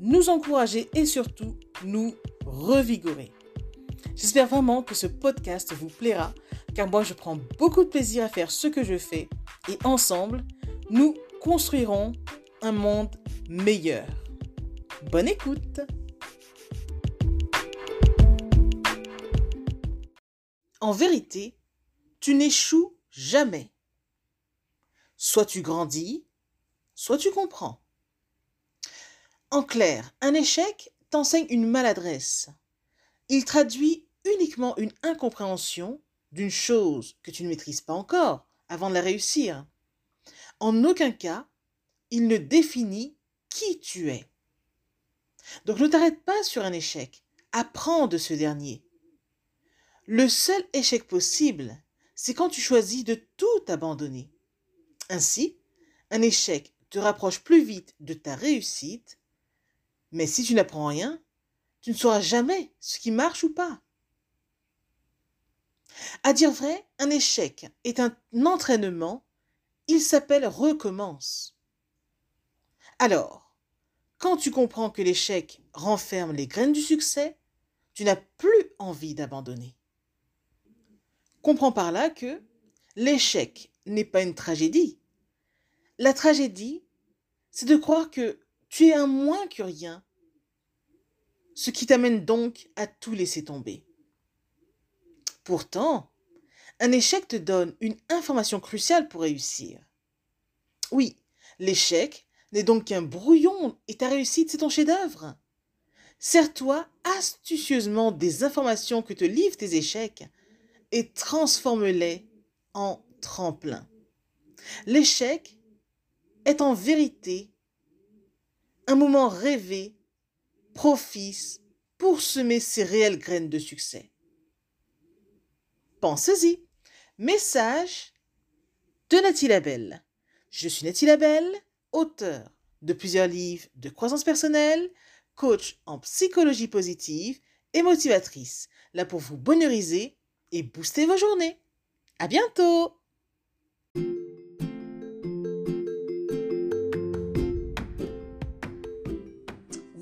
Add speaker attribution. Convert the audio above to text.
Speaker 1: nous encourager et surtout nous revigorer. J'espère vraiment que ce podcast vous plaira, car moi je prends beaucoup de plaisir à faire ce que je fais et ensemble, nous construirons un monde meilleur. Bonne écoute En vérité, tu n'échoues jamais. Soit tu grandis, soit tu comprends. En clair, un échec t'enseigne une maladresse. Il traduit uniquement une incompréhension d'une chose que tu ne maîtrises pas encore avant de la réussir. En aucun cas, il ne définit qui tu es. Donc ne t'arrête pas sur un échec, apprends de ce dernier. Le seul échec possible, c'est quand tu choisis de tout abandonner. Ainsi, un échec te rapproche plus vite de ta réussite mais si tu n'apprends rien, tu ne sauras jamais ce qui marche ou pas. À dire vrai, un échec est un entraînement, il s'appelle recommence. Alors, quand tu comprends que l'échec renferme les graines du succès, tu n'as plus envie d'abandonner. Comprends par là que l'échec n'est pas une tragédie. La tragédie, c'est de croire que tu es un moins que rien. Ce qui t'amène donc à tout laisser tomber. Pourtant, un échec te donne une information cruciale pour réussir. Oui, l'échec n'est donc qu'un brouillon et ta réussite, c'est ton chef-d'œuvre. Sers-toi astucieusement des informations que te livrent tes échecs et transforme-les en tremplin. L'échec est en vérité un moment rêvé, propice pour semer ses réelles graines de succès. Pensez-y. Message de Nathalie Labelle. Je suis Nathalie Labelle, auteur de plusieurs livres de croissance personnelle, coach en psychologie positive et motivatrice, là pour vous bonheuriser et booster vos journées. À bientôt!